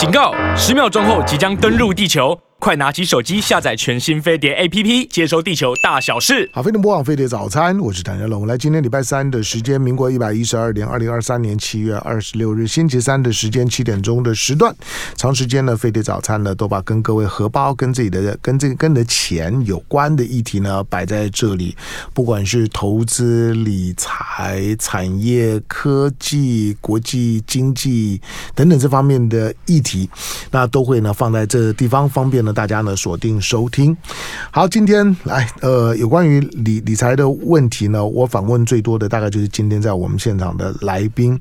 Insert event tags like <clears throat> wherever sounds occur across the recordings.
警告！十秒钟后即将登陆地球。快拿起手机下载全新飞碟 APP，接收地球大小事。好，飞碟播放飞碟早餐，我是谭家龙。来，今天礼拜三的时间，民国一百一十二年，二零二三年七月二十六日，星期三的时间，七点钟的时段，长时间的飞碟早餐呢，都把跟各位荷包、跟自己的、跟这个、跟的钱有关的议题呢摆在这里，不管是投资、理财、产业、科技、国际经济等等这方面的议题，那都会呢放在这地方，方便呢。大家呢锁定收听，好，今天来呃有关于理理财的问题呢，我访问最多的大概就是今天在我们现场的来宾，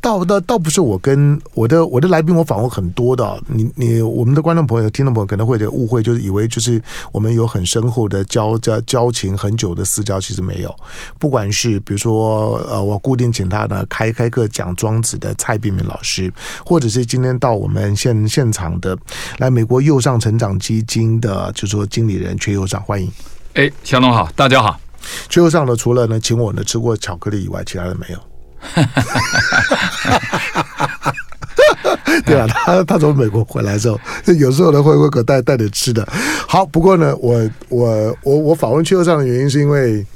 倒倒倒不是我跟我的我的来宾，我访问很多的，你你我们的观众朋友、听众朋友可能会有点误会，就是以为就是我们有很深厚的交交交情，很久的私交，其实没有。不管是比如说呃，我固定请他呢开开课讲庄子的蔡璧名老师，或者是今天到我们现现场的来美国右上成长基金的，就是说经理人阙又上，欢迎。哎，小龙好，大家好。阙又上呢，除了呢请我呢吃过巧克力以外，其他的没有。<laughs> 对啊，他他从美国回来之后，有时候呢会会给带带点吃的。好，不过呢，我我我我访问阙又上的原因是因为，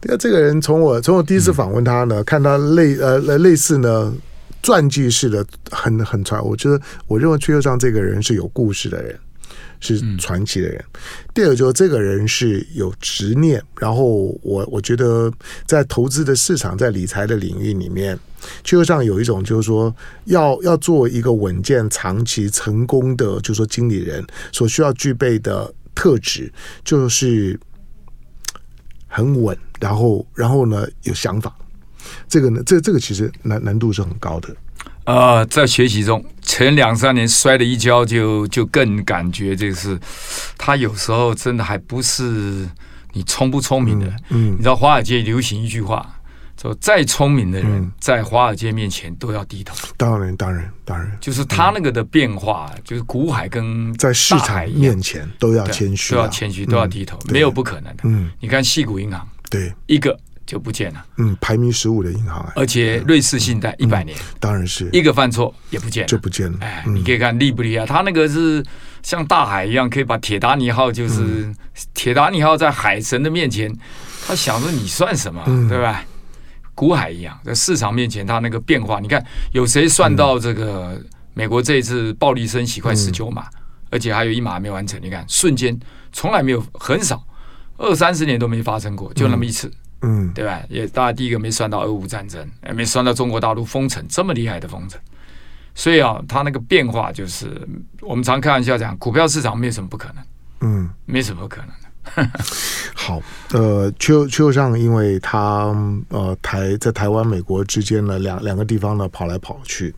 对啊，这个人从我从我第一次访问他呢，嗯、看他类呃类似呢。传记式的很很传，我觉得我认为阙又上这个人是有故事的人，是传奇的人。嗯、第二就是这个人是有执念，然后我我觉得在投资的市场，在理财的领域里面，阙又上有一种就是说要要做一个稳健、长期成功的，就是说经理人所需要具备的特质，就是很稳，然后然后呢有想法。这个呢，这这个其实难难度是很高的。呃，在学习中，前两三年摔了一跤就，就就更感觉就是，他有时候真的还不是你聪不聪明的。嗯，嗯你知道华尔街流行一句话，说再聪明的人在华尔街面前都要低头。当然，当然，当然，就是他那个的变化，嗯、就是股海跟在市场面前都要谦虚，都要谦虚，都要低头，嗯、没有不可能的。嗯，你看矽谷银行，对一个。就不见了。嗯，排名十五的银行，而且瑞士信贷一百年，当然是一个犯错也不见了，就不见了。哎，你可以看厉不厉害？他那个是像大海一样，可以把铁达尼号，就是铁达尼号在海神的面前，他想着你算什么，对吧？股海一样，在市场面前，他那个变化，你看有谁算到这个美国这一次暴力升息快十九码，而且还有一码没完成？你看瞬间从来没有，很少二三十年都没发生过，就那么一次。嗯，对吧？也大家第一个没算到俄乌战争，也没算到中国大陆封城这么厉害的封城，所以啊，它那个变化就是我们常开玩笑讲，股票市场没什么不可能，嗯，没什么不可能的。<laughs> 好，呃，阙阙又上，因为他呃台在台湾、美国之间呢两两个地方呢跑来跑去。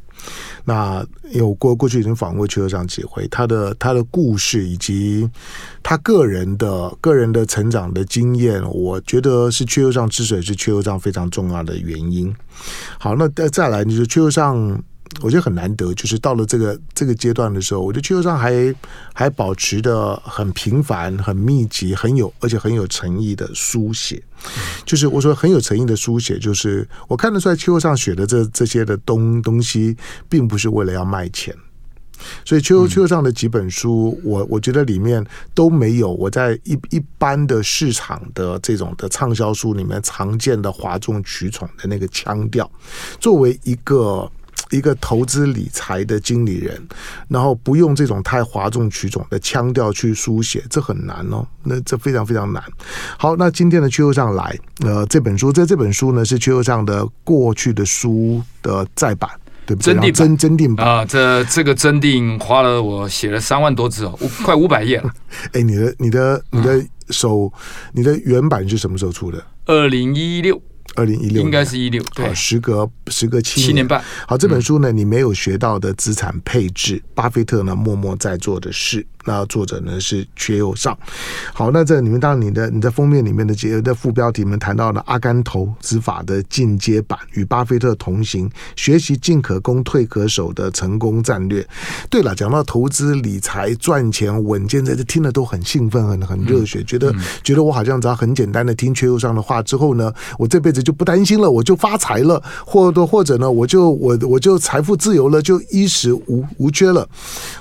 那有过过去已经访问过阙又上几回，他的他的故事以及他个人的个人的成长的经验，我觉得是阙又上之所以是阙又上非常重要的原因。好，那再再来就是阙又上。我觉得很难得，就是到了这个这个阶段的时候，我觉得阙又上还还保持的很频繁、很密集、很有而且很有诚意的书写。<laughs> 就是我说很有诚意的书写，就是我看得出来阙又上写的这这些的东东西，并不是为了要卖钱。所以阙又阙又上的几本书，我我觉得里面都没有我在一一般的市场的这种的畅销书里面常见的哗众取宠的那个腔调。作为一个。一个投资理财的经理人，然后不用这种太哗众取宠的腔调去书写，这很难哦。那这非常非常难。好，那今天的阙又上来，呃，这本书，在这本书呢是阙又上的过去的书的再版，对不对？真定真真定版啊，这这个真定花了我写了三万多字哦，快五百页了。<laughs> 哎，你的你的你的手，你的原版是什么时候出的？二零一六。二零一六应该是一六，对，时隔时隔七年，七年半。好，这本书呢，你没有学到的资产配置，嗯、巴菲特呢默默在做的事。那作者呢是缺右上。好，那这里面当然你的你在封面里面的节的副标题里面谈到了阿甘投资法的进阶版，与巴菲特同行，学习进可攻退可守的成功战略。对了，讲到投资理财赚钱稳健，在这听了都很兴奋，很很热血，嗯、觉得、嗯、觉得我好像只要很简单的听缺右上的话之后呢，我这辈子。就不担心了，我就发财了，或者或者呢，我就我我就财富自由了，就衣食无无缺了。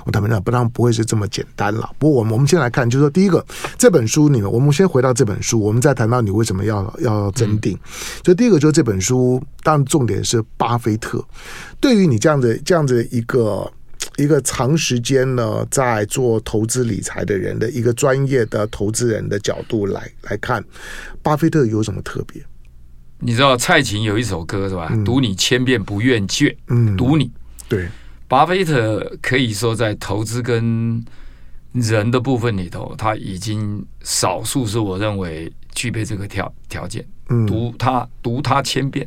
我他们讲不当然不会是这么简单了。不过我们我们先来看，就是说第一个这本书里面，我们先回到这本书，我们再谈到你为什么要要增订。所以第一个就是这本书，当然重点是巴菲特。对于你这样的这样子一个。一个长时间呢，在做投资理财的人的一个专业的投资人的角度来来看，巴菲特有什么特别？你知道蔡琴有一首歌是吧？嗯、读你千遍不厌倦，嗯，读你。对，巴菲特可以说在投资跟人的部分里头，他已经少数是我认为具备这个条条件。嗯，读他读他千遍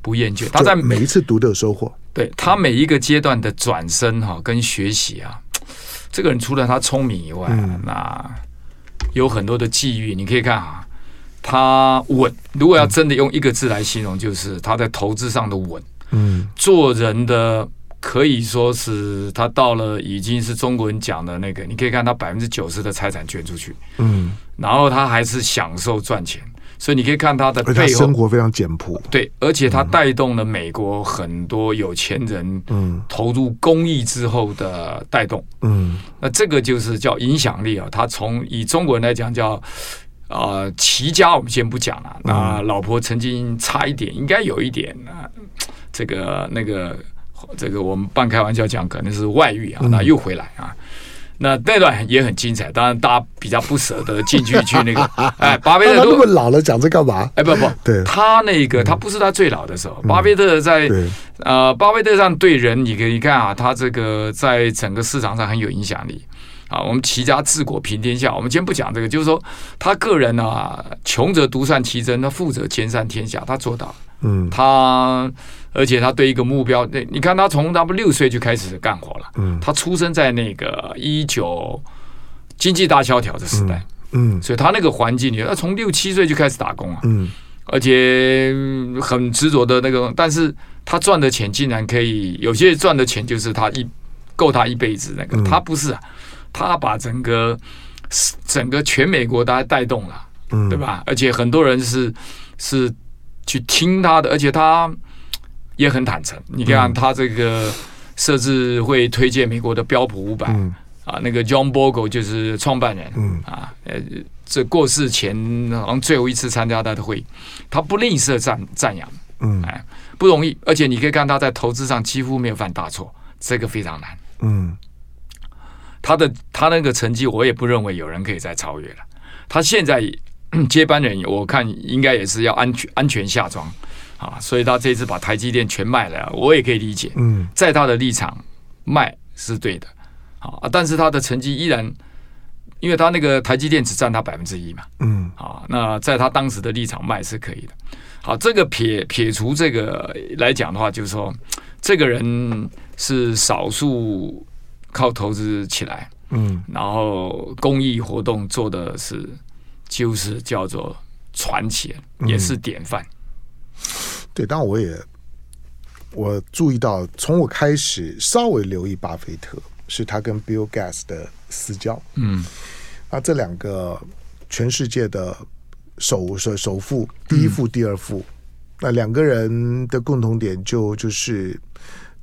不厌倦，他在每一次读都有收获。对他每一个阶段的转身哈，跟学习啊，这个人除了他聪明以外，嗯、那有很多的际遇。你可以看啊，他稳。如果要真的用一个字来形容，就是他在投资上的稳。嗯，做人的可以说是他到了已经是中国人讲的那个，你可以看他百分之九十的财产捐出去。嗯，然后他还是享受赚钱。所以你可以看他的背后，他生活非常简朴。对，而且他带动了美国很多有钱人，嗯，投入公益之后的带动，嗯，那这个就是叫影响力啊。他从以中国人来讲叫啊齐家，我们先不讲了。那老婆曾经差一点，应该有一点啊，这个那个这个我们半开玩笑讲，可能是外遇啊，那又回来啊。那那段也很精彩，当然大家比较不舍得进去去那个，<laughs> 哎，巴菲特他那么老了讲这干嘛？哎，不不，对，他那个他不是他最老的时候，巴菲特在呃，巴菲特上对人，你可以看啊，他这个在整个市场上很有影响力啊。我们齐家治国平天下，我们先不讲这个，就是说他个人啊，穷则独善其身，他富则兼善天下，他做到，嗯，他。而且他对一个目标，那你看他从他们六岁就开始干活了。嗯，他出生在那个一九经济大萧条的时代。嗯，所以他那个环境里，他从六七岁就开始打工啊。嗯，而且很执着的那个，但是他赚的钱竟然可以，有些赚的钱就是他一够他一辈子那个。他不是啊，他把整个整个全美国大家带动了，嗯，对吧？而且很多人是是去听他的，而且他。也很坦诚，你看他这个设置会推荐美国的标普五百、嗯、啊，那个 John Bogle 就是创办人，嗯、啊，呃，这过世前好像最后一次参加他的会议，他不吝啬赞赞扬，嗯，哎，不容易，而且你可以看他在投资上几乎没有犯大错，这个非常难，嗯，他的他那个成绩，我也不认为有人可以再超越了，他现在 <clears throat> 接班人，我看应该也是要安全安全下庄。啊，所以他这次把台积电全卖了，我也可以理解。嗯，在他的立场卖是对的，啊，但是他的成绩依然，因为他那个台积电只占他百分之一嘛。嗯，啊，那在他当时的立场卖是可以的。好，这个撇撇除这个来讲的话，就是说，这个人是少数靠投资起来，嗯，然后公益活动做的是，就是叫做传奇，也是典范。对，但我也我注意到，从我开始稍微留意巴菲特，是他跟 Bill Gates 的私交。嗯，那这两个全世界的首首首富，第一富、第二富，嗯、那两个人的共同点就就是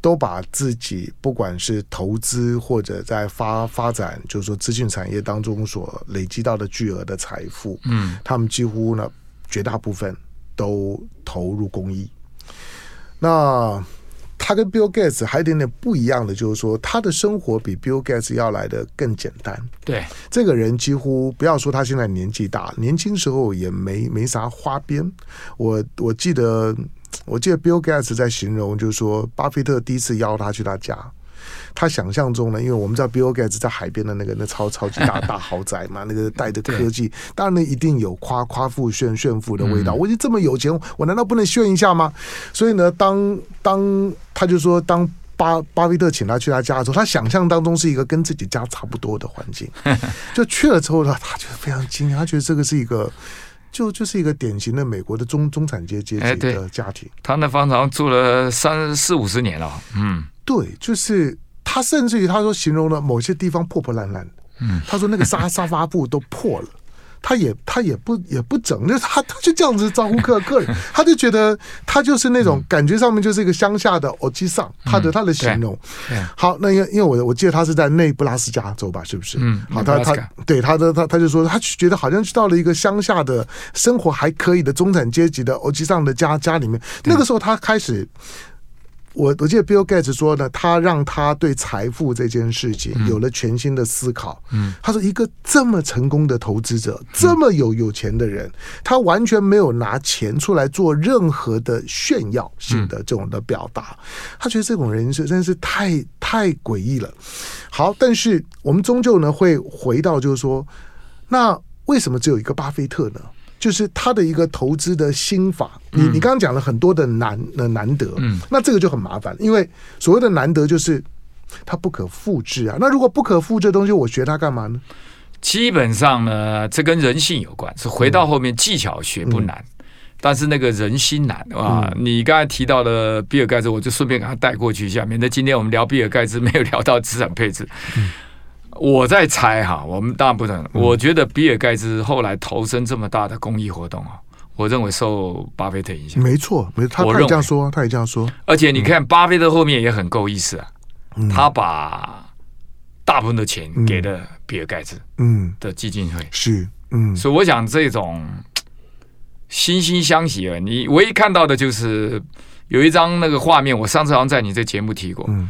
都把自己不管是投资或者在发发展，就是说资讯产业当中所累积到的巨额的财富，嗯，他们几乎呢绝大部分。都投入公益。那他跟 Bill Gates 还有一点点不一样的，就是说他的生活比 Bill Gates 要来的更简单。对，这个人几乎不要说他现在年纪大，年轻时候也没没啥花边。我我记得我记得 Bill Gates 在形容，就是说巴菲特第一次邀他去他家。他想象中呢，因为我们知道 Bill Gates 在海边的那个那超超级大大 <laughs> 豪宅嘛，那个带着科技，当然呢一定有夸夸富炫炫富的味道。我已经这么有钱，我难道不能炫一下吗？所以呢，当当他就说，当巴巴菲特请他去他家的时候，他想象当中是一个跟自己家差不多的环境，<laughs> 就去了之后呢，他觉得非常惊讶，他觉得这个是一个就就是一个典型的美国的中中产阶级的家庭。他那方长住了三四五十年了，嗯。对，就是他，甚至于他说形容了某些地方破破烂烂。嗯，他说那个沙 <laughs> 沙发布都破了，他也他也不也不整，就他他就这样子招呼客 <laughs> 客人，他就觉得他就是那种感觉上面就是一个乡下的欧吉桑，他的他的形容。好，那因为因为我我记得他是在内布拉斯加州吧，是不是？嗯，好，他他对他的他他就说他觉得好像去到了一个乡下的生活还可以的中产阶级的欧吉桑的家家里面，那个时候他开始。我我记得 Bill Gates 说呢，他让他对财富这件事情有了全新的思考。嗯，他说一个这么成功的投资者，这么有有钱的人，他完全没有拿钱出来做任何的炫耀性的这种的表达。他觉得这种人是真是太太诡异了。好，但是我们终究呢会回到就是说，那为什么只有一个巴菲特呢？就是他的一个投资的心法，你你刚刚讲了很多的难的难得，嗯，那这个就很麻烦，因为所谓的难得就是它不可复制啊。那如果不可复制的东西，我学它干嘛呢？基本上呢，这跟人性有关。是回到后面技巧学不难，嗯、但是那个人心难啊。嗯、你刚才提到的比尔盖茨，我就顺便给他带过去一下，免得今天我们聊比尔盖茨没有聊到资产配置。嗯我在猜哈，我们当然不能。我觉得比尔盖茨后来投身这么大的公益活动啊，我认为受巴菲特影响。没错，没错，他他也这样说，他也这样说。而且你看，巴菲特后面也很够意思啊，他把大部分的钱给了比尔盖茨，嗯，的基金会是，嗯，所以我想这种惺惺相惜啊，你唯一看到的就是有一张那个画面，我上次好像在你这节目提过，嗯。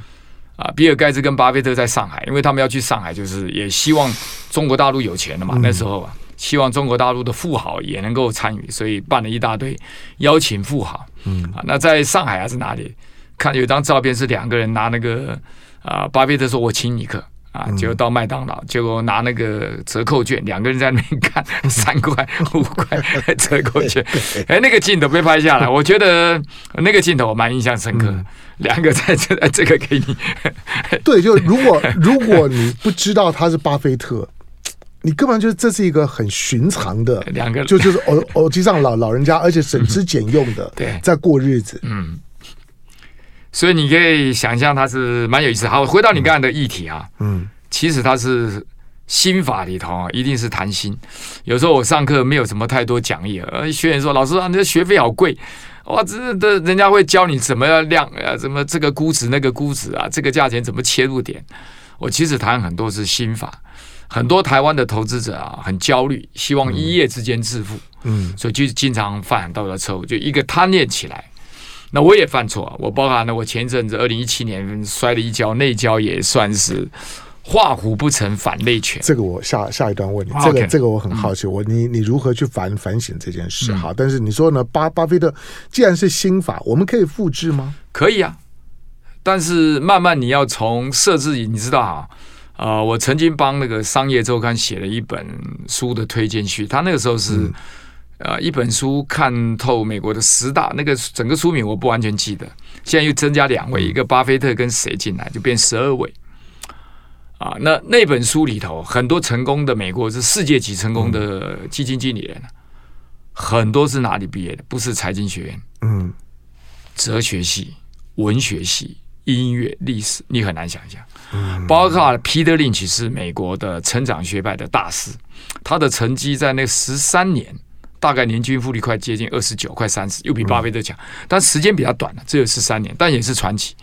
啊，比尔盖茨跟巴菲特在上海，因为他们要去上海，就是也希望中国大陆有钱了嘛。那时候啊，希望中国大陆的富豪也能够参与，所以办了一大堆邀请富豪。嗯，啊，那在上海还是哪里？看有一张照片是两个人拿那个啊，巴菲特说：“我请你客。”啊，结果到麦当劳，结果拿那个折扣券，两个人在那边看 <laughs> 三块五块折扣券，哎，那个镜头被拍下来，我觉得那个镜头我蛮印象深刻。两个在这，这个给你。<laughs> 对，就如果如果你不知道他是巴菲特，你根本就这是一个很寻常的两个，就就是偶偶机上老老人家，而且省吃俭用的，<laughs> 对，在过日子，嗯。所以你可以想象它是蛮有意思。好，回到你刚才的议题啊，嗯，其实它是心法里头啊，一定是谈心。有时候我上课没有什么太多讲义，而，学员说老师啊，你的学费好贵，哇，这的人家会教你怎么样量啊，怎么这个估值那个估值啊，这个价钱怎么切入点。我其实谈很多是心法，很多台湾的投资者啊很焦虑，希望一夜之间致富，嗯，所以就经常犯很多的错误，就一个贪念起来。那我也犯错，我包含了我前一阵子二零一七年摔了一跤，内跤也算是画虎不成反类犬。这个我下下一段问你，这个这个我很好奇，我你你如何去反反省这件事？好，但是你说呢？巴巴菲特既然是心法，我们可以复制吗？可以啊，但是慢慢你要从设置，你知道啊，呃，我曾经帮那个商业周刊写了一本书的推荐序，他那个时候是。嗯呃，一本书看透美国的十大，那个整个书名我不完全记得。现在又增加两位，一个巴菲特跟谁进来，就变十二位。啊，那那本书里头很多成功的美国是世界级成功的基金经理人，很多是哪里毕业的？不是财经学院，嗯，哲学系、文学系、音乐、历史，你很难想象。包括 Peter Lynch 是美国的成长学派的大师，他的成绩在那十三年。大概年均复利快接近二十九，快三十，又比巴菲特强，但时间比较短了，只有十三年，但也是传奇。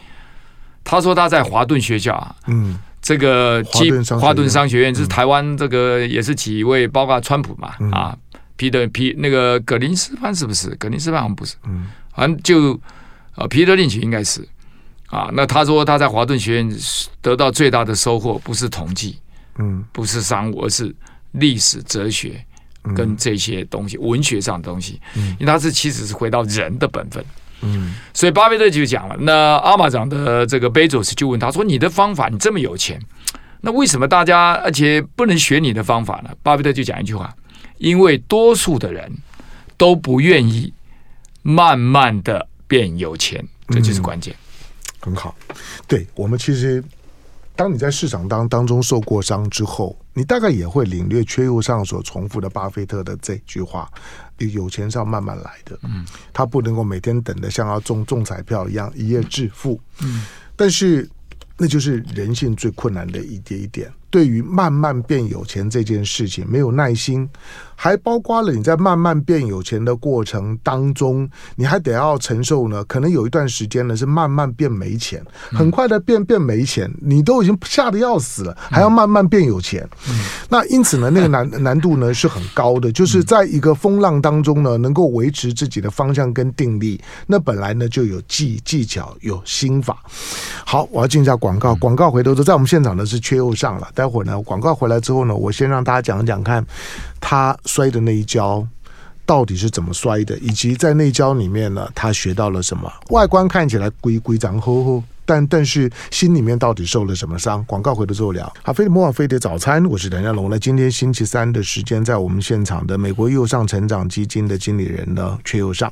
他说他在华顿学校啊，嗯，这个基华顿商学院。是台湾这个也是几位，包括川普嘛，啊，皮特皮那个格林斯潘是不是？格林斯潘好像不是，嗯，反正就啊，皮特林奇应该是。啊。那他说他在华顿学院得到最大的收获不是统计，嗯，不是商务，而是历史哲学。跟这些东西，文学上的东西，因为它是其实是回到人的本分，嗯，所以巴菲特就讲了，那阿马长的这个贝佐斯就问他说：“你的方法，你这么有钱，那为什么大家而且不能学你的方法呢？”巴菲特就讲一句话：“因为多数的人都不愿意慢慢的变有钱，这就是关键。”很好，对我们其实。当你在市场当当中受过伤之后，你大概也会领略缺右上所重复的巴菲特的这句话：有钱是要慢慢来的。嗯，他不能够每天等的像要中中彩票一样一夜致富。嗯，但是那就是人性最困难的一点一点。对于慢慢变有钱这件事情没有耐心。还包括了你在慢慢变有钱的过程当中，你还得要承受呢。可能有一段时间呢是慢慢变没钱，很快的变变没钱，你都已经吓得要死了，还要慢慢变有钱。那因此呢，那个难难度呢是很高的，就是在一个风浪当中呢，能够维持自己的方向跟定力，那本来呢就有技技巧，有心法。好，我要进一下广告，广告回头都在我们现场呢是缺又上了。待会儿呢，广告回来之后呢，我先让大家讲一讲看。他摔的那一跤到底是怎么摔的，以及在那一跤里面呢，他学到了什么？外观看起来规规章吼吼，但但是心里面到底受了什么伤？广告回头之后聊。好，飞碟魔法飞碟早餐，我是梁家龙。那今天星期三的时间，在我们现场的美国右上成长基金的经理人呢，却又上。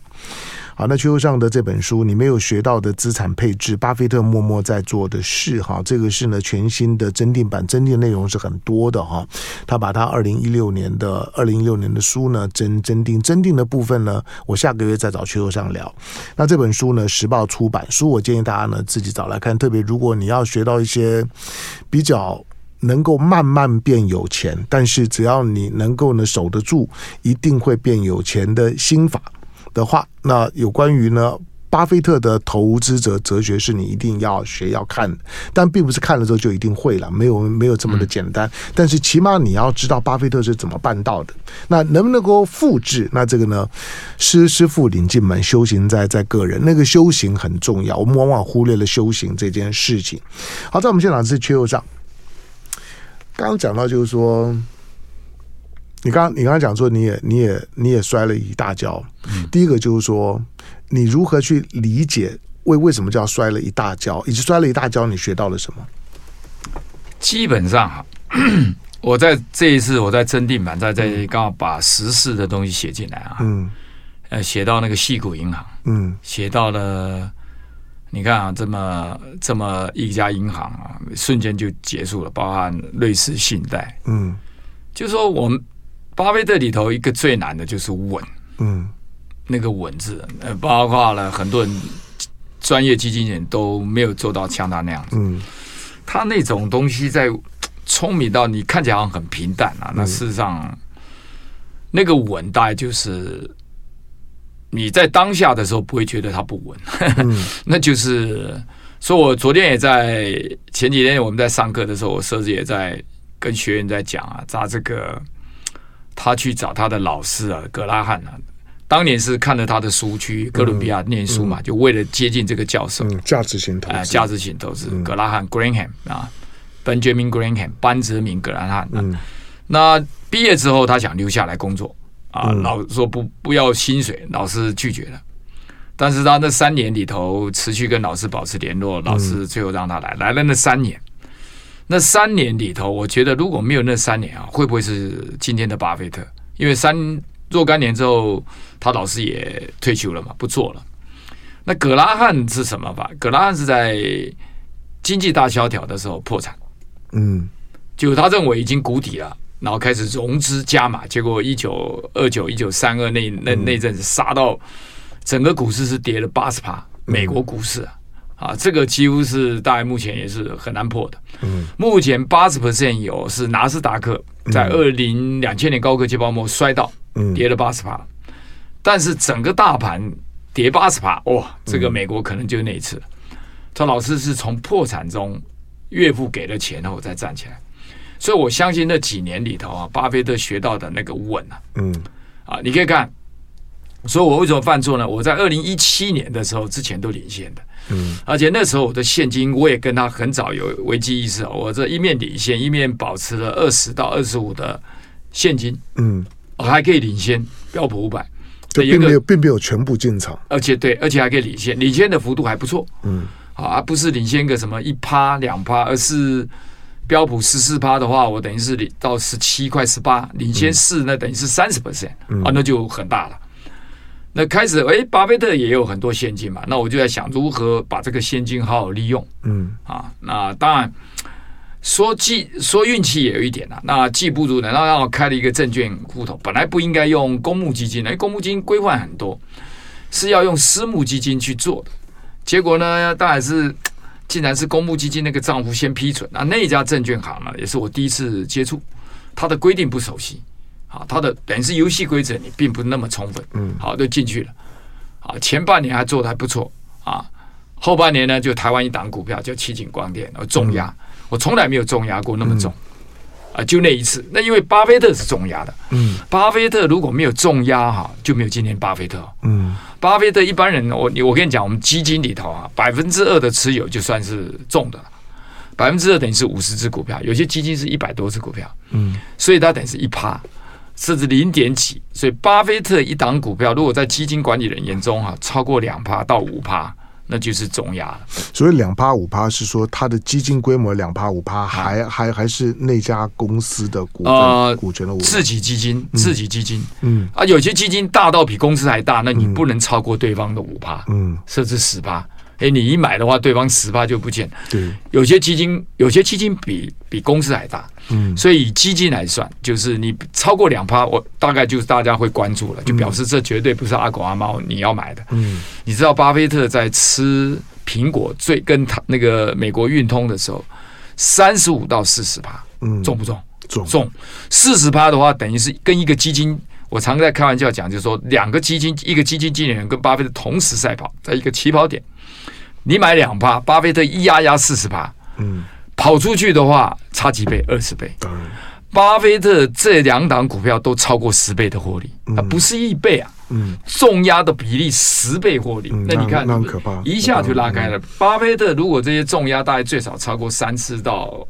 好，那阙又上的这本书，你没有学到的资产配置，巴菲特默默在做的事，哈，这个是呢全新的增订版，增订内容是很多的哈。他把他二零一六年的二零一六年的书呢增增订，增订的部分呢，我下个月再找阙又上聊。那这本书呢，时报出版书，我建议大家呢自己找来看，特别如果你要学到一些比较能够慢慢变有钱，但是只要你能够呢守得住，一定会变有钱的心法。的话，那有关于呢，巴菲特的投资者哲学是你一定要学要看，但并不是看了之后就一定会了，没有没有这么的简单。但是起码你要知道巴菲特是怎么办到的，那能不能够复制？那这个呢，师师傅领进门，修行在在个人，那个修行很重要，我们往往忽略了修行这件事情。好，在我们现场是缺又上，刚刚讲到就是说。你刚你刚刚讲说，你也你也你也摔了一大跤。嗯。第一个就是说，你如何去理解为为什么叫摔了一大跤，以及摔了一大跤，你学到了什么？基本上哈，<clears throat> 我在这一次我在真定版在在刚好把时事的东西写进来啊，嗯，呃，写到那个细谷银行，嗯，写到了，你看啊，这么这么一家银行啊，瞬间就结束了，包含瑞士信贷，嗯，就说我们。巴菲特里头一个最难的就是稳，嗯，那个稳字，呃，包括了很多人专业基金人都没有做到像他那样子，嗯，他那种东西在聪明到你看起来好像很平淡啊，那事实上那个稳大概就是你在当下的时候不会觉得它不稳，嗯，<laughs> 那就是，所以我昨天也在前几天我们在上课的时候，我甚至也在跟学员在讲啊，砸这个。他去找他的老师啊，格拉汉啊，当年是看了他的书去哥伦比亚念书嘛，嗯嗯、就为了接近这个教授。嗯，价值型投资，价值型投资，嗯、格拉汉 （Greenham） 啊，Benjamin Graham，班哲明·格拉汉、啊。嗯，那毕业之后，他想留下来工作啊，嗯、老说不不要薪水，老师拒绝了。但是他那三年里头持续跟老师保持联络，老师最后让他来，来了那三年。那三年里头，我觉得如果没有那三年啊，会不会是今天的巴菲特？因为三若干年之后，他老师也退休了嘛，不做了。那葛拉汉是什么吧？葛拉汉是在经济大萧条的时候破产，嗯，就他认为已经谷底了，然后开始融资加码，结果一九二九、一九三二那那那阵子杀到整个股市是跌了八十趴，美国股市啊。啊，这个几乎是大概目前也是很难破的。嗯，目前八十 percent 有是纳斯达克在二零两千年高科技泡沫摔到，跌了八十趴。但是整个大盘跌八十趴，哇，这个美国可能就那一次。他老师是从破产中岳父给了钱后再站起来，所以我相信那几年里头啊，巴菲特学到的那个稳啊，嗯，啊，你可以看。所以我为什么犯错呢？我在二零一七年的时候之前都领先的，嗯，而且那时候我的现金我也跟他很早有危机意识，我这一面领先，一面保持了二十到二十五的现金，嗯，我还可以领先标普五百，就并没有并没有全部进场，而且对，而且还可以领先，领先的幅度还不错，嗯，啊，不是领先个什么一趴两趴，而是标普十四趴的话，我等于是领到十七块十八，领先四那等于是三十 percent，啊，那就很大了。那开始，哎，巴菲特也有很多现金嘛，那我就在想如何把这个现金好好利用。嗯，啊，那当然说技说运气也有一点呐、啊。那技不如人，然后让我开了一个证券户头，本来不应该用公募基金的，公募基金规范很多，是要用私募基金去做的。结果呢，当然是竟然是公募基金那个账户先批准，那那家证券行呢，也是我第一次接触，它的规定不熟悉，啊，它的等于是游戏规则你并不那么充分，嗯，好，就进去了，啊，前半年还做的还不错，啊，后半年呢，就台湾一档股票叫七景光电，重压，嗯、我从来没有重压过那么重。嗯。啊，就那一次，那因为巴菲特是重压的，嗯，巴菲特如果没有重压哈，就没有今天巴菲特，嗯，巴菲特一般人，我我跟你讲，我们基金里头啊，百分之二的持有就算是重的了，百分之二等于是五十只股票，有些基金是一百多只股票，嗯，所以它等于是一趴，甚至零点几，所以巴菲特一档股票，如果在基金管理人眼中哈，超过两趴到五趴。那就是重压了，所以两趴五趴是说它的基金规模两趴五趴，还还还是那家公司的股份、呃、股权的自己基金，自己基金，嗯。啊，有些基金大到比公司还大，那你不能超过对方的五趴，嗯，甚至十趴。哎，你一买的话，对方十趴就不见。对，有些基金，有些基金比比公司还大。嗯，所以以基金来算，就是你超过两趴，我大概就是大家会关注了，就表示这绝对不是阿狗阿猫你要买的。嗯，你知道巴菲特在吃苹果最跟他那个美国运通的时候，三十五到四十趴，嗯，重不重？重重。四十趴的话，等于是跟一个基金，我常在开玩笑讲，就是说两个基金，一个基金经理人跟巴菲特同时赛跑，在一个起跑点。你买两趴，巴菲特一压压四十趴，嗯，跑出去的话差几倍？二十倍。巴菲特这两档股票都超过十倍的获利，啊，不是一倍啊，嗯，重压的比例十倍获利，那你看，那可怕，一下就拉开了。巴菲特如果这些重压大概最少超过三次到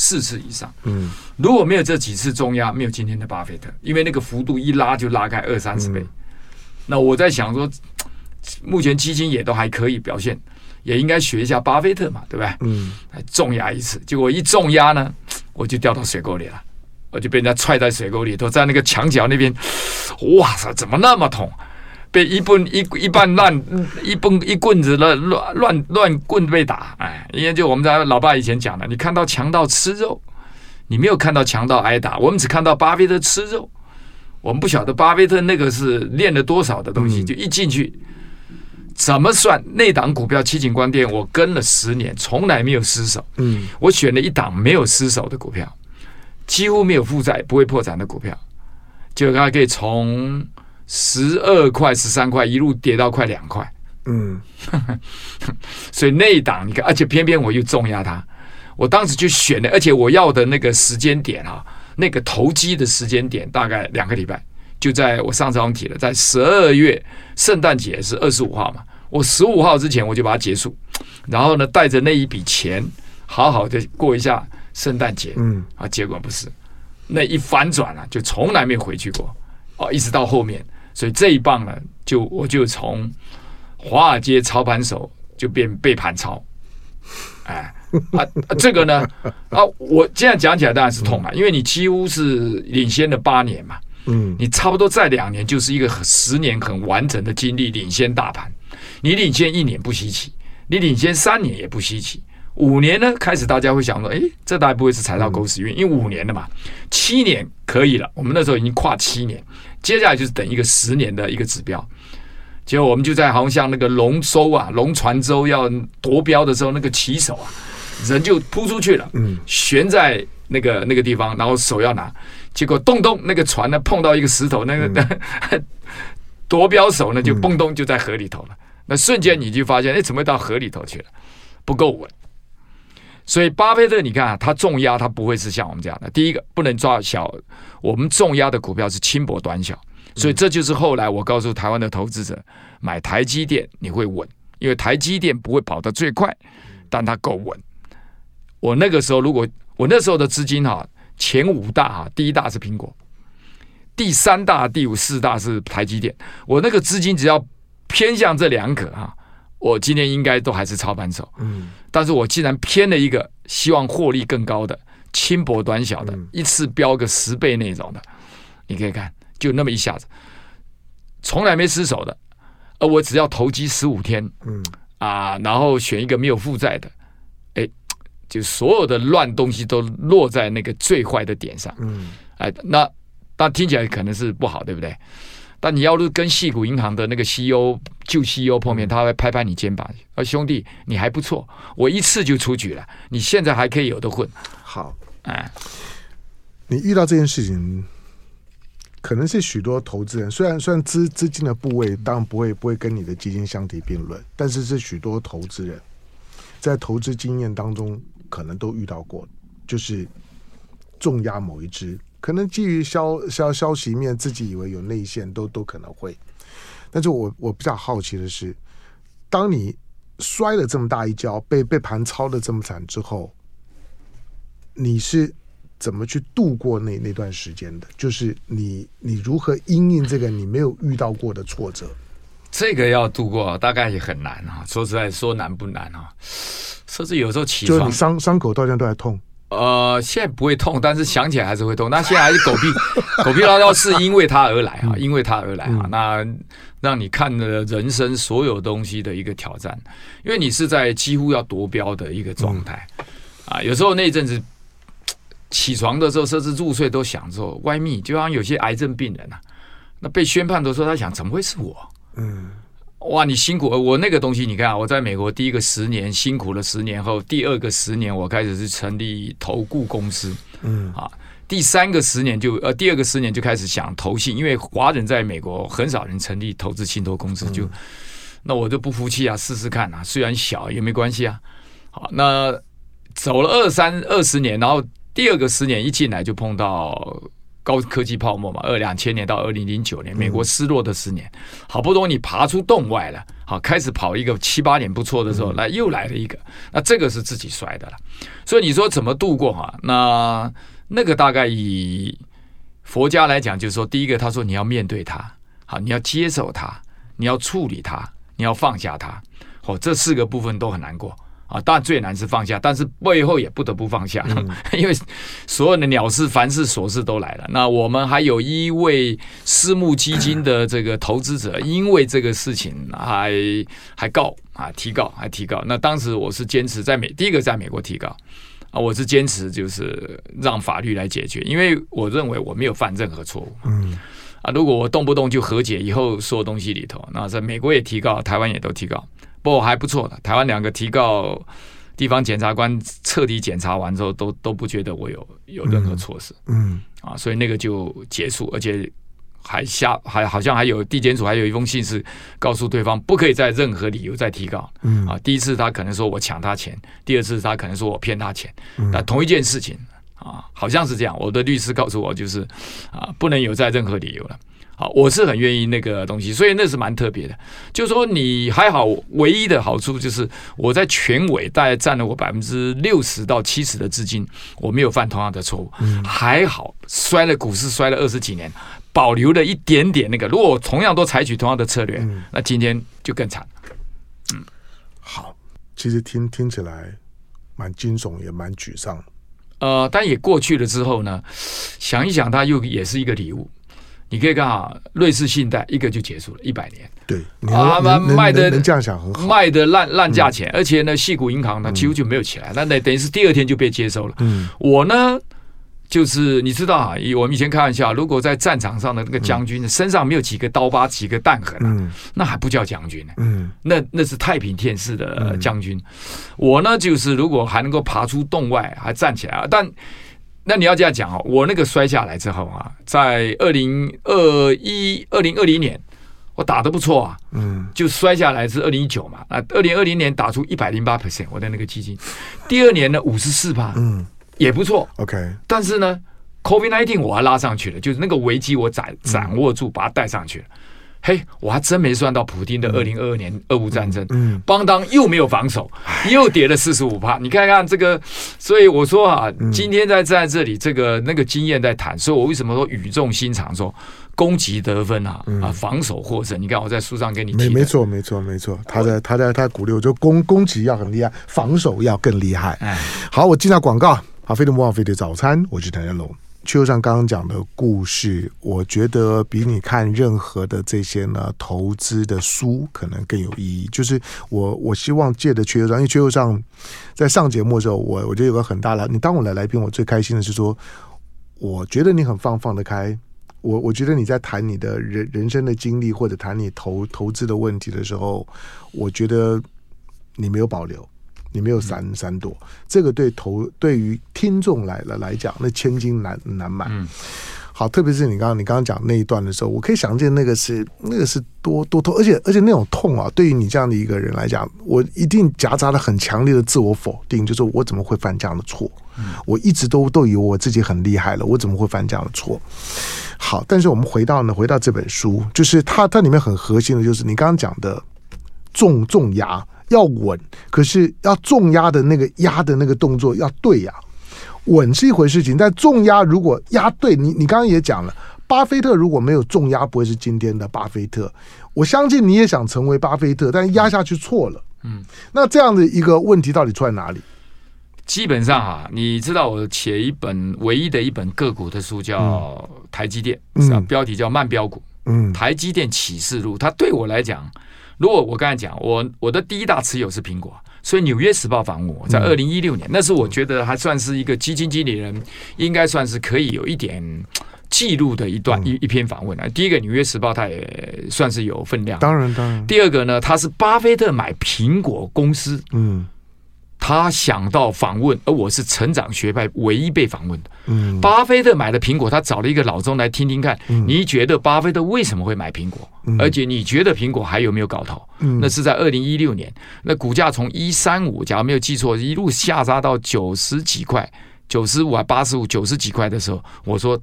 四次以上，嗯，如果没有这几次重压，没有今天的巴菲特，因为那个幅度一拉就拉开二三十倍。那我在想说，目前基金也都还可以表现。也应该学一下巴菲特嘛，对不对？嗯，重压一次，结果一重压呢，我就掉到水沟里了，我就被人家踹在水沟里头，在那个墙角那边，哇塞，怎么那么痛？被一棍一一半乱一棍一棍子乱乱乱乱棍被打，哎，因为就我们家老爸以前讲的，你看到强盗吃肉，你没有看到强盗挨打，我们只看到巴菲特吃肉，我们不晓得巴菲特那个是练了多少的东西，就一进去。怎么算？那档股票七景光电，我跟了十年，从来没有失手。嗯，我选了一档没有失手的股票，几乎没有负债、不会破产的股票，就它可以从十二块、十三块一路跌到快两块。嗯，<laughs> 所以那一档你看，而且偏偏我又重压它，我当时就选了，而且我要的那个时间点啊，那个投机的时间点大概两个礼拜，就在我上次我提了，在十二月圣诞节是二十五号嘛。我十五号之前我就把它结束，然后呢，带着那一笔钱，好好的过一下圣诞节。嗯，啊，结果不是，那一反转啊，就从来没回去过。哦，一直到后面，所以这一棒呢，就我就从华尔街操盘手就变被盘操。哎，啊，这个呢，啊，我现在讲起来当然是痛啊，因为你几乎是领先了八年嘛。嗯，你差不多再两年就是一个十年很完整的经历，领先大盘。你领先一年不稀奇，你领先三年也不稀奇，五年呢，开始大家会想说，哎，这大概不会是踩到狗屎运，因为五年了嘛，七年可以了，我们那时候已经跨七年，接下来就是等一个十年的一个指标，结果我们就在好像像那个龙舟啊，龙船舟要夺标的时候，那个旗手啊，人就扑出去了，嗯，悬在那个那个地方，然后手要拿，结果咚咚，那个船呢碰到一个石头，那个 <laughs> 夺标手呢就蹦咚就在河里头了。那瞬间你就发现，哎，怎么会到河里头去了？不够稳。所以巴菲特，你看，他重压，他不会是像我们这样的。第一个，不能抓小，我们重压的股票是轻薄短小。所以这就是后来我告诉台湾的投资者，买台积电你会稳，因为台积电不会跑得最快，但它够稳。我那个时候，如果我那时候的资金哈，前五大哈，第一大是苹果，第三大、第五、四大是台积电。我那个资金只要。偏向这两个啊，我今天应该都还是操盘手。嗯，但是我既然偏了一个，希望获利更高的轻薄短小的，一次飙个十倍那种的，你可以看，就那么一下子，从来没失手的，而我只要投机十五天，嗯啊，然后选一个没有负债的，哎，就所有的乱东西都落在那个最坏的点上。嗯，哎，那那听起来可能是不好，对不对？但你要是跟细谷银行的那个 CEO 旧 CEO 碰面，他会拍拍你肩膀，啊，兄弟，你还不错，我一次就出局了，你现在还可以有的混。好，哎，你遇到这件事情，可能是许多投资人，虽然虽然资资金的部位当然不会不会跟你的基金相提并论，但是是许多投资人，在投资经验当中可能都遇到过，就是重压某一支。可能基于消消消息面，自己以为有内线，都都可能会。但是我我比较好奇的是，当你摔了这么大一跤，被被盘操的这么惨之后，你是怎么去度过那那段时间的？就是你你如何因应这个你没有遇到过的挫折？这个要度过大概也很难啊。说实在，说难不难啊？甚至有时候起床，就是你伤伤口到现在都还痛。呃，现在不会痛，但是想起来还是会痛。那现在还是狗屁 <laughs> 狗屁叨叨，是因为它而来啊，因为它而来啊。那让你看了人生所有东西的一个挑战，因为你是在几乎要夺标的一个状态啊。有时候那一阵子起床的时候，甚至入睡都想说歪咪，就像有些癌症病人啊，那被宣判的时候，他想怎么会是我？嗯。哇，你辛苦！我那个东西，你看啊，我在美国第一个十年辛苦了十年后，第二个十年我开始是成立投顾公司，嗯啊，第三个十年就呃，第二个十年就开始想投信，因为华人在美国很少人成立投资信托公司，就那我就不服气啊，试试看啊，虽然小也没关系啊。好，那走了二三二十年，然后第二个十年一进来就碰到。高科技泡沫嘛，二两千年到二零零九年，美国失落的十年，好不容易你爬出洞外了，好开始跑一个七八年不错的时候，来又来了一个，那这个是自己摔的了。所以你说怎么度过哈？那那个大概以佛家来讲，就是说，第一个他说你要面对它，好，你要接受它，你要处理它，你要放下它，哦，这四个部分都很难过。啊，当然最难是放下，但是背后也不得不放下，嗯、<laughs> 因为所有的鸟事、凡事、琐事都来了。那我们还有一位私募基金的这个投资者，因为这个事情还还告啊，提告还提告。那当时我是坚持在美，第一个在美国提告啊，我是坚持就是让法律来解决，因为我认为我没有犯任何错误。嗯，啊，如果我动不动就和解，以后所有东西里头，那在美国也提告，台湾也都提告。不，还不错的。台湾两个提告地方检察官彻底检查完之后，都都不觉得我有有任何错事。嗯，嗯啊，所以那个就结束，而且还下还好像还有地检署还有一封信是告诉对方不可以再任何理由再提告。嗯啊，第一次他可能说我抢他钱，第二次他可能说我骗他钱。那同一件事情啊，好像是这样。我的律师告诉我，就是啊，不能有再任何理由了。好，我是很愿意那个东西，所以那是蛮特别的。就是说你还好，唯一的好处就是我在全委大概占了我百分之六十到七十的资金，我没有犯同样的错误。嗯、还好，摔了股市摔了二十几年，保留了一点点那个。如果我同样都采取同样的策略，嗯、那今天就更惨。嗯，好，其实听听起来蛮惊悚，也蛮沮丧。呃，但也过去了之后呢，想一想，它又也是一个礼物。你可以看啊，瑞士信贷一个就结束了，一百年。对，啊，卖的能这样想很好，卖的烂烂价钱，而且呢，细谷银行呢几乎就没有起来，那那等于是第二天就被接收了。嗯，我呢，就是你知道啊，以我们以前开玩笑，如果在战场上的那个将军身上没有几个刀疤、几个弹痕啊，那还不叫将军呢。嗯，那那是太平天子的将军。我呢，就是如果还能够爬出洞外，还站起来，但。那你要这样讲哦，我那个摔下来之后啊，在二零二一、二零二零年，我打的不错啊，嗯，就摔下来是二零一九嘛，啊，二零二零年打出一百零八 percent，我的那个基金，第二年呢五十四趴，嗯，也不错，OK，但是呢，COVID nineteen 我还拉上去了，就是那个危机我掌掌握住，把它带上去了。嘿，我还真没算到普丁的二零二二年俄乌战争，嗯，邦当又没有防守，又跌了四十五趴。你看看这个，所以我说啊，今天在在这里，这个那个经验在谈，所以我为什么说语重心长说攻击得分啊啊，防守获胜。你看我在书上给你提，没没错没错没错，他在他在他鼓励我，就攻攻击要很厉害，防守要更厉害。哎，好，我进到广告，好，飞碟魔法飞碟早餐，我是谭家龙。就像刚刚讲的故事，我觉得比你看任何的这些呢投资的书可能更有意义。就是我我希望借着阙又上，因为阙又上在上节目的时候，我我觉得有个很大的，你当我来来宾，我最开心的是说，我觉得你很放放得开，我我觉得你在谈你的人人生的经历或者谈你投投资的问题的时候，我觉得你没有保留，你没有闪闪躲，这个对投对于听众来了来讲，那千金难难买。嗯好，特别是你刚刚你刚刚讲那一段的时候，我可以想见那个是那个是多多痛，而且而且那种痛啊，对于你这样的一个人来讲，我一定夹杂了很强烈的自我否定，就是我怎么会犯这样的错？我一直都都以为我自己很厉害了，我怎么会犯这样的错？好，但是我们回到呢，回到这本书，就是它它里面很核心的就是你刚刚讲的重重压要稳，可是要重压的那个压的那个动作要对呀。稳是一回事情，但重压如果压对，你你刚刚也讲了，巴菲特如果没有重压，不会是今天的巴菲特。我相信你也想成为巴菲特，但是压下去错了。嗯，那这样的一个问题到底出在哪里？基本上哈，你知道我写一本唯一的一本个股的书叫台积电，嗯、是吧？标题叫慢标股。嗯，台积电启示录，它对我来讲，如果我刚才讲，我我的第一大持有是苹果。所以《纽约时报》访问我在二零一六年，那是我觉得还算是一个基金经理人，应该算是可以有一点记录的一段一一篇访问啊。第一个，《纽约时报》它也算是有分量，当然当然。第二个呢，它是巴菲特买苹果公司，嗯。他想到访问，而我是成长学派唯一被访问的。嗯，巴菲特买了苹果，他找了一个老中来听听看。嗯，你觉得巴菲特为什么会买苹果？嗯，而且你觉得苹果还有没有搞头？嗯，那是在二零一六年，那股价从一三五，假如没有记错，一路下杀到九十几块，九十五啊八十五，九十几块的时候，我说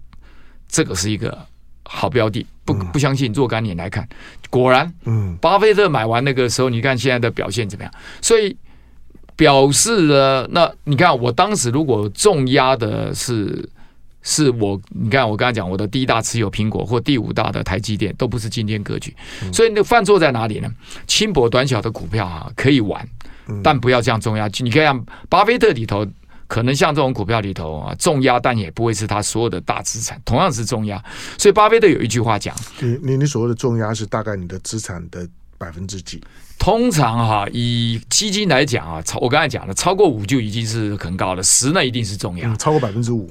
这个是一个好标的，不不相信若干年来看，果然，嗯，巴菲特买完那个时候，你看现在的表现怎么样？所以。表示了，那你看，我当时如果重压的是是我，你看我刚才讲我的第一大持有苹果或第五大的台积电，都不是今天格局。所以那犯错在哪里呢？轻薄短小的股票啊，可以玩，但不要这样重压。你看巴菲特里头，可能像这种股票里头啊，重压，但也不会是他所有的大资产，同样是重压。所以巴菲特有一句话讲：你你你所谓的重压是大概你的资产的百分之几？通常哈，以基金来讲啊，超我刚才讲了，超过五就已经是很高了，十那一定是重压，超过百分之五，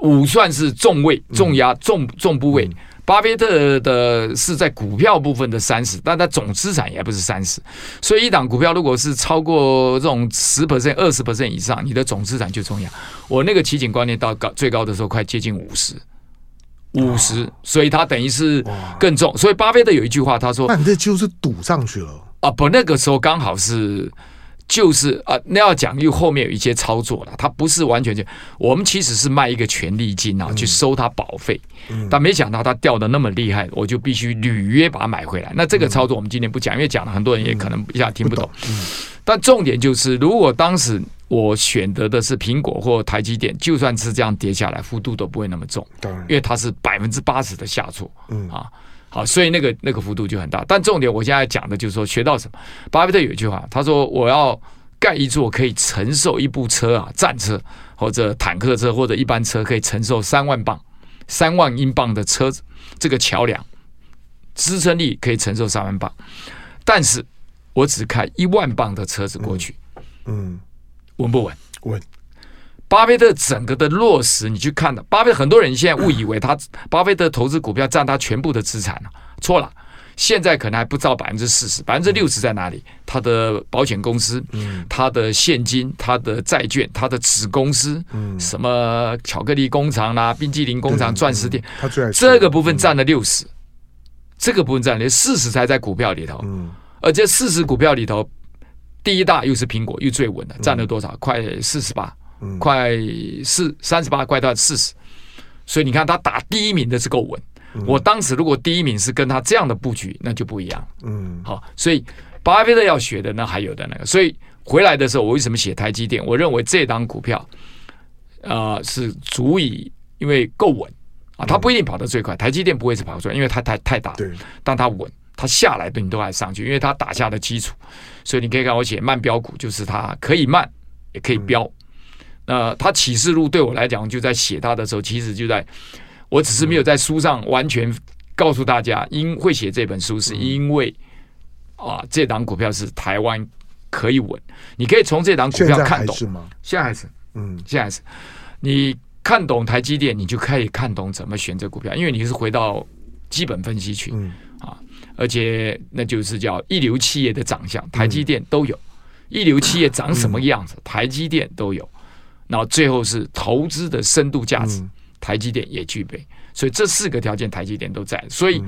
五算是重位、重压、重重部位。巴菲特的是在股票部分的三十，但他总资产也不是三十，所以一档股票如果是超过这种十 percent、二十 percent 以上，你的总资产就重压。我那个奇景观念到高最高的时候，快接近五十。五十，所以他等于是更重。所以巴菲特有一句话，他说：“那你这就是赌上去了啊！”不，那个时候刚好是就是啊，那要讲又后面有一些操作了，他不是完全就我们其实是卖一个权利金啊，去收他保费，但没想到他掉的那么厉害，我就必须履约把它买回来。那这个操作我们今天不讲，因为讲了很多人也可能一下听不懂。但重点就是，如果当时。我选择的是苹果或台积电，就算是这样跌下来，幅度都不会那么重，因为它是百分之八十的下挫，嗯啊，好，所以那个那个幅度就很大。但重点，我现在讲的就是说，学到什么？巴菲特有一句话，他说：“我要盖一座可以承受一部车啊，战车或者坦克车或者一般车可以承受三万磅、三万英镑的车子，这个桥梁支撑力可以承受三万磅，但是我只开一万磅的车子过去，嗯。嗯”稳不稳？稳。巴菲特整个的落实，你去看的。巴菲特很多人现在误以为他巴菲特投资股票占他全部的资产了，错了。现在可能还不到百分之四十，百分之六十在哪里？他的保险公司，他的现金，他的债券，他的子公司，什么巧克力工厂啦、冰淇淋工厂、钻石店，他最这个部分占了六十，这个部分占了四十才在股票里头。而这四十股票里头。第一大又是苹果，又最稳的，占了多少？快四十八，快四三十八，快到四十。所以你看，他打第一名的是够稳。我当时如果第一名是跟他这样的布局，那就不一样。嗯，好，所以巴菲特要学的那还有的那个。所以回来的时候，我为什么写台积电？我认为这档股票，呃，是足以，因为够稳啊，它不一定跑得最快。台积电不会是跑出来，因为它太太大对，但它稳。它下来的你都还上去，因为它打下的基础，所以你可以看我写慢标股，就是它可以慢也可以飙。那他启示录对我来讲，就在写他的时候，其实就在，我只是没有在书上完全告诉大家，因会写这本书是因为啊，这档股票是台湾可以稳，你可以从这档股票看懂。现在还是，嗯，现在还是，你看懂台积电，你就可以看懂怎么选择股票，因为你是回到基本分析去、嗯、啊，而且那就是叫一流企业的长相，台积电都有；一流企业长什么样子，台积电都有。然后最后是投资的深度价值，台积电也具备。所以这四个条件，台积电都在。所以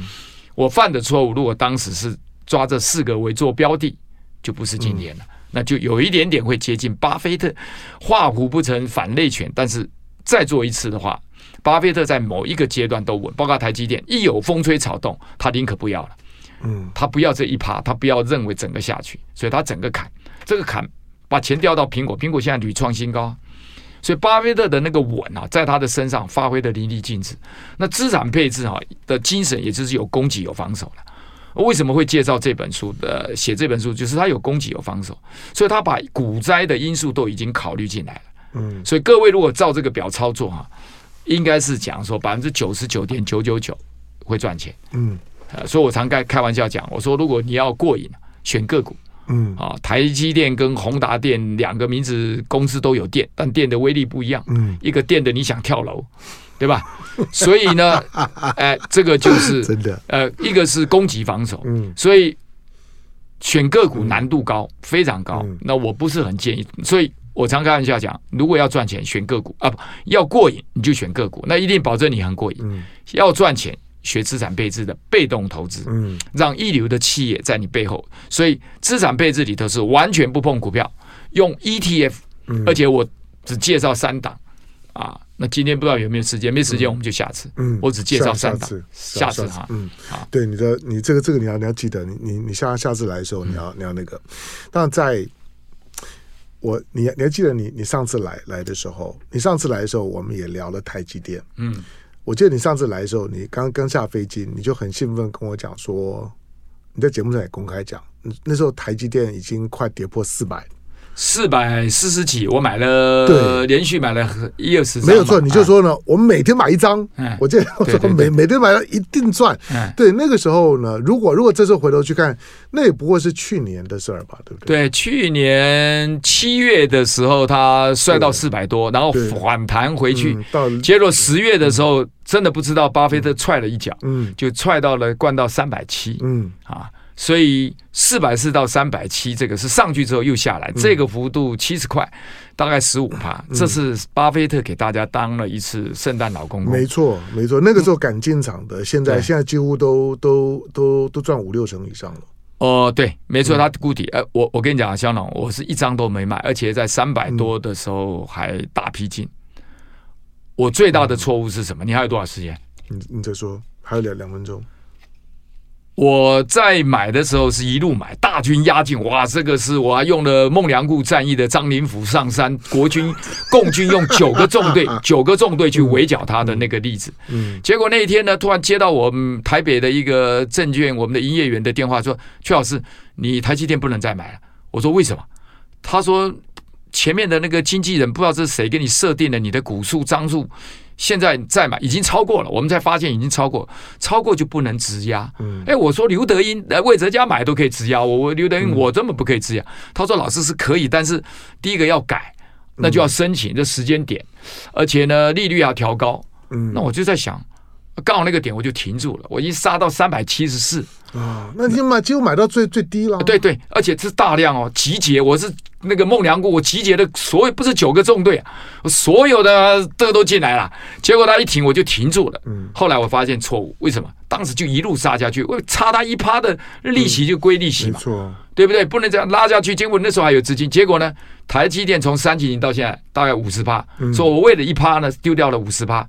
我犯的错误，如果当时是抓这四个为做标的，就不是今天了。那就有一点点会接近巴菲特，画虎不成反类犬，但是。再做一次的话，巴菲特在某一个阶段都稳，包括台积电，一有风吹草动，他宁可不要了。嗯，他不要这一趴，他不要认为整个下去，所以他整个砍，这个砍把钱调到苹果，苹果现在屡创新高，所以巴菲特的那个稳啊，在他的身上发挥的淋漓尽致。那资产配置啊的精神，也就是有攻击有防守了。为什么会介绍这本书的写这本书，就是他有攻击有防守，所以他把股灾的因素都已经考虑进来了。嗯，所以各位如果照这个表操作哈，应该是讲说百分之九十九点九九九会赚钱。嗯，呃，所以我常开开玩笑讲，我说如果你要过瘾，选个股。嗯，啊，台积电跟宏达电两个名字公司都有电，但电的威力不一样。嗯，一个电的你想跳楼，对吧？<laughs> 所以呢，哎，这个就是 <laughs> 真的。呃，一个是攻击防守。嗯，所以选个股难度高，非常高。那我不是很建议，所以。我常开玩笑讲，如果要赚钱，选个股啊，不要过瘾，你就选个股，那一定保证你很过瘾。嗯、要赚钱，学资产配置的被动投资，嗯、让一流的企业在你背后。所以资产配置里头是完全不碰股票，用 ETF，、嗯、而且我只介绍三档啊。那今天不知道有没有时间，没时间我们就下次。嗯，我只介绍三档，下次哈。嗯，好，对你的，你这个这个你要你要记得，你你你下下次来的时候你要、嗯、你要那个，但在。我你你还记得你你上次来来的时候，你上次来的时候我们也聊了台积电。嗯，我记得你上次来的时候，你刚刚下飞机，你就很兴奋跟我讲说，你在节目上也公开讲，那时候台积电已经快跌破四百。四百四十几，我买了，对，连续买了一二十张，没有错。你就说呢，我们每天买一张，我记得我说每每天买了一定赚。对，那个时候呢，如果如果这时候回头去看，那也不过是去年的事儿吧，对不对？对，去年七月的时候，它摔到四百多，然后反弹回去，结果十月的时候，真的不知道巴菲特踹了一脚，嗯，就踹到了灌到三百七，嗯。啊。所以四百四到三百七，这个是上去之后又下来，嗯、这个幅度七十块，大概十五趴。嗯、这是巴菲特给大家当了一次圣诞老公公。没错，没错，那个时候敢进场的，嗯、现在现在几乎都都都都赚五六成以上了。哦、呃，对，没错，他估底。呃，我我跟你讲啊，香农，我是一张都没卖，而且在三百多的时候还大批进。嗯、我最大的错误是什么？你还有多少时间？你你再说，还有两两分钟。我在买的时候是一路买，大军压境，哇，这个是我还用了孟良崮战役的张灵甫上山，<laughs> 国军共军用九个纵队，<laughs> 九个纵队去围剿他的那个例子。嗯，结果那一天呢，突然接到我们台北的一个证券我们的营业员的电话，说：“阙老师，你台积电不能再买了。”我说：“为什么？”他说：“前面的那个经纪人不知道这是谁给你设定了你的股数张数。”现在再买已经超过了，我们才发现已经超过，超过就不能质押。嗯，哎，我说刘德英来、魏哲家买都可以质押，我我刘德英我根本不可以质押。他说老师是可以，但是第一个要改，那就要申请这时间点，而且呢利率要调高。嗯，那我就在想，刚好那个点我就停住了，我已经杀到三百七十四。啊，那你就买，几乎买到最最低了。对对，而且是大量哦，集结，我是。那个孟良崮，我集结的所有不是九个纵队啊，所有的这都进来了，结果他一停我就停住了。嗯，后来我发现错误，为什么？当时就一路杀下去，我差他一趴的利息就归利息嘛，没错，对不对？不能这样拉下去。结果那时候还有资金，结果呢？台积电从三七零到现在大概五十趴，说我为了一趴呢丢掉了五十趴。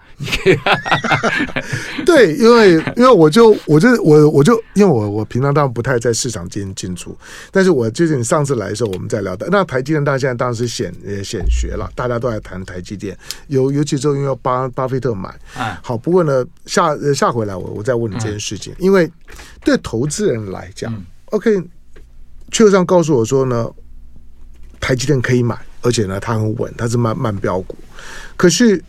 <laughs> 对，因为因为我就我就我我就因为我我平常当然不太在市场进进出，但是我就是你上次来的时候我们在聊的，那台积电大家现在当然是显也显学了，大家都在谈台积电，尤尤其是因为巴巴菲特买，好，不过呢下下回来我我再问你这件事情，因为对投资人来讲，OK，阙上告诉我说呢。台积电可以买，而且呢，它很稳，它是慢慢标股。可是，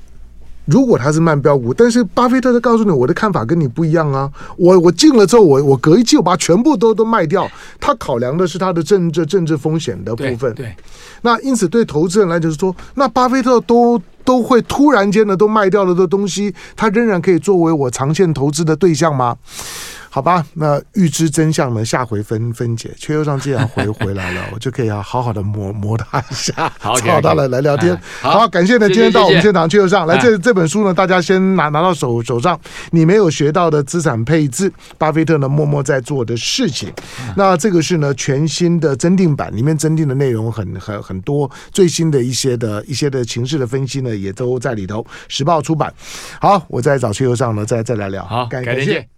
如果它是慢标股，但是巴菲特他告诉你，我的看法跟你不一样啊。我我进了之后，我我隔一季我把全部都都卖掉。他考量的是他的政治政治风险的部分。对。对，那因此对投资人来讲，就是说，那巴菲特都都会突然间的都卖掉了的东西，它仍然可以作为我长线投资的对象吗？好吧，那预知真相呢？下回分分解。缺油上既然回 <laughs> 回来了，我就可以要好好的磨磨他一下，好，<laughs> 找他来来聊天。好，好，感谢呢，今天到我们现场，缺油上来这这本书呢，大家先拿拿到手手上。你没有学到的资产配置，巴菲特呢默默在做的事情。那这个是呢全新的增订版，里面增订的内容很很很多，最新的一些的一些的情势的分析呢也都在里头。时报出版。好，我再找缺油上呢再再来聊。好，感谢。